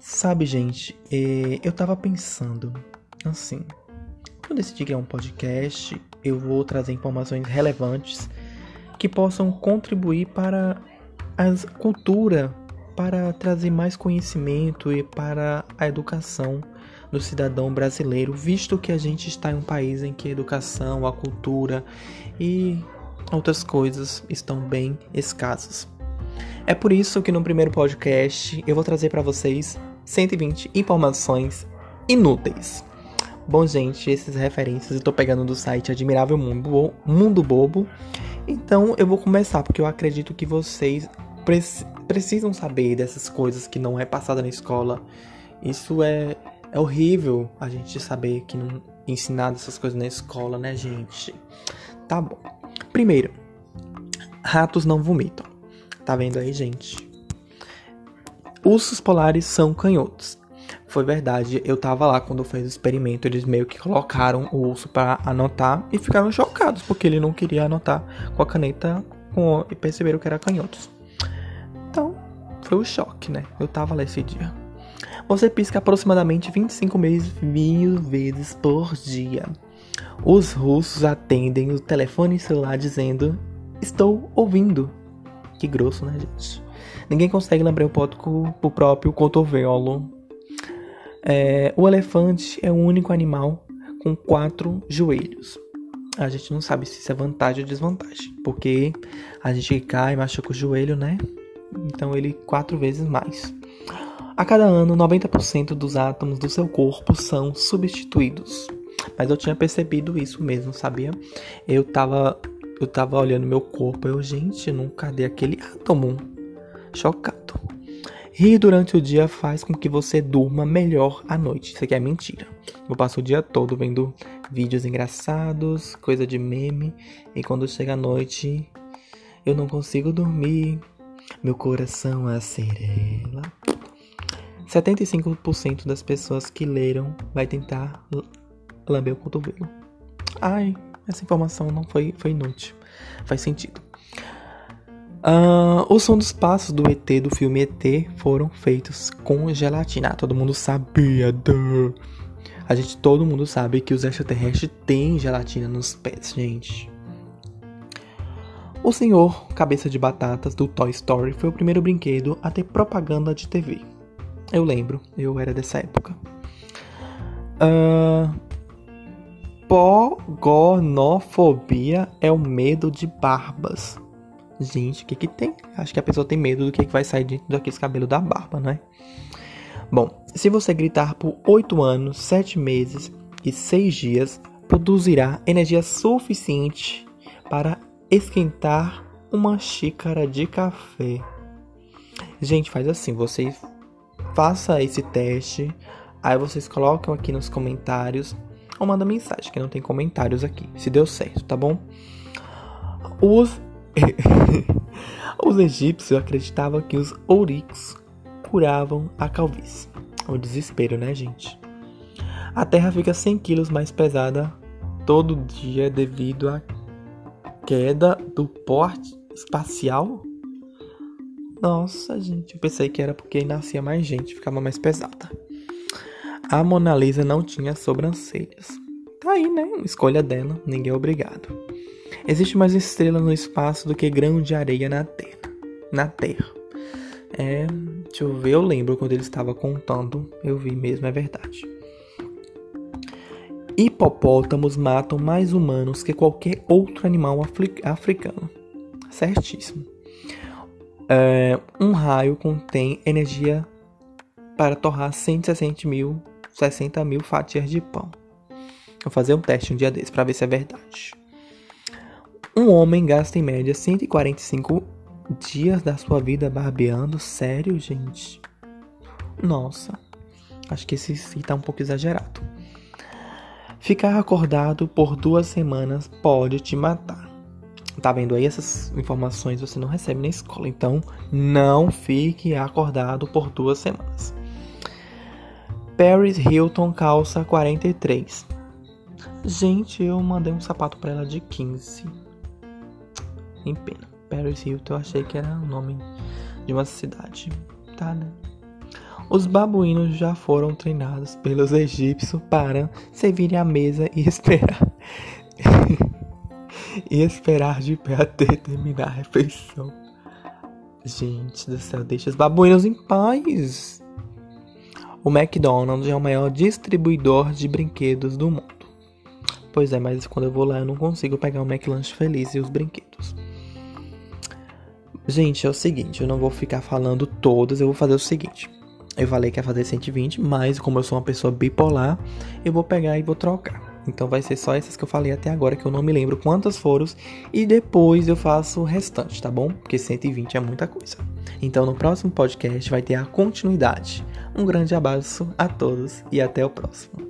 Sabe, gente, eh, eu tava pensando assim. Quando eu decidi criar um podcast, eu vou trazer informações relevantes que possam contribuir para a cultura, para trazer mais conhecimento e para a educação do cidadão brasileiro, visto que a gente está em um país em que a educação, a cultura e outras coisas estão bem escassas. É por isso que no primeiro podcast eu vou trazer para vocês 120 informações inúteis. Bom, gente, essas referências eu estou pegando do site Admirável Mundo, Mundo Bobo. Então eu vou começar porque eu acredito que vocês precisam saber dessas coisas que não é passada na escola. Isso é, é horrível a gente saber que não ensinar essas coisas na escola, né, gente? Tá bom. Primeiro, ratos não vomitam. Tá vendo aí, gente? Ursos polares são canhotos. Foi verdade, eu tava lá quando fez o experimento, eles meio que colocaram o urso para anotar e ficaram chocados porque ele não queria anotar com a caneta com, e perceberam que era canhotos. Então, foi o um choque, né? Eu tava lá esse dia. Você pisca aproximadamente 25 mil vezes por dia. Os russos atendem o telefone celular dizendo: Estou ouvindo. Que grosso, né, gente? Ninguém consegue lembrar o com o próprio cotovelo. É, o elefante é o único animal com quatro joelhos. A gente não sabe se isso é vantagem ou desvantagem, porque a gente cai, machuca o joelho, né? Então ele quatro vezes mais. A cada ano, 90% dos átomos do seu corpo são substituídos. Mas eu tinha percebido isso mesmo, sabia? Eu tava, eu tava olhando meu corpo, eu, gente, não cadê aquele átomo? Chocado. Rir durante o dia faz com que você durma melhor à noite. Isso aqui é mentira. Eu passo o dia todo vendo vídeos engraçados, coisa de meme, e quando chega a noite, eu não consigo dormir. Meu coração acerela. 75% das pessoas que leram vai tentar lamber o cotovelo. Ai, essa informação não foi, foi inútil. Faz sentido. Uh, o som dos passos do ET do filme ET foram feitos com gelatina. Ah, todo mundo sabia. Duh. A gente, todo mundo sabe que os extraterrestres têm gelatina nos pés, gente. O senhor Cabeça de Batatas do Toy Story foi o primeiro brinquedo a ter propaganda de TV. Eu lembro, eu era dessa época. Uh, pogonofobia é o medo de barbas. Gente, o que que tem? Acho que a pessoa tem medo do que, que vai sair dentro daqueles cabelos da barba, né? Bom, se você gritar por 8 anos, 7 meses e 6 dias, produzirá energia suficiente para esquentar uma xícara de café. Gente, faz assim, vocês faça esse teste, aí vocês colocam aqui nos comentários ou manda mensagem, que não tem comentários aqui, se deu certo, tá bom? Os os egípcios acreditavam que os ouriques curavam a calvície. O desespero, né, gente? A Terra fica 100 quilos mais pesada todo dia devido à queda do porte espacial. Nossa, gente, eu pensei que era porque nascia mais gente, ficava mais pesada. A Mona Lisa não tinha sobrancelhas. Tá aí, né? Escolha dela, ninguém é obrigado. Existe mais estrela no espaço do que grão de areia na Terra. Na Terra. É, deixa eu ver, eu lembro quando ele estava contando, eu vi mesmo, é verdade. Hipopótamos matam mais humanos que qualquer outro animal africano. Certíssimo. É, um raio contém energia para torrar 160 mil, 60 mil fatias de pão. Vou fazer um teste um dia desse para ver se é verdade. Um homem gasta em média 145 dias da sua vida barbeando. Sério, gente? Nossa, acho que esse sim tá um pouco exagerado. Ficar acordado por duas semanas pode te matar. Tá vendo aí? Essas informações você não recebe na escola. Então, não fique acordado por duas semanas. Paris Hilton calça 43. Gente, eu mandei um sapato para ela de 15. Em pena. Paris Hilton eu achei que era o nome de uma cidade. Tá, né? Os babuínos já foram treinados pelos egípcios para servirem à mesa e esperar. e esperar de pé até terminar a refeição. Gente do céu, deixa os babuínos em paz. O McDonald's é o maior distribuidor de brinquedos do mundo. Pois é, mas quando eu vou lá eu não consigo pegar o McLanche feliz e os brinquedos. Gente, é o seguinte, eu não vou ficar falando todas, eu vou fazer o seguinte. Eu falei que ia fazer 120, mas como eu sou uma pessoa bipolar, eu vou pegar e vou trocar. Então vai ser só essas que eu falei até agora, que eu não me lembro quantas foram. E depois eu faço o restante, tá bom? Porque 120 é muita coisa. Então no próximo podcast vai ter a continuidade. Um grande abraço a todos e até o próximo.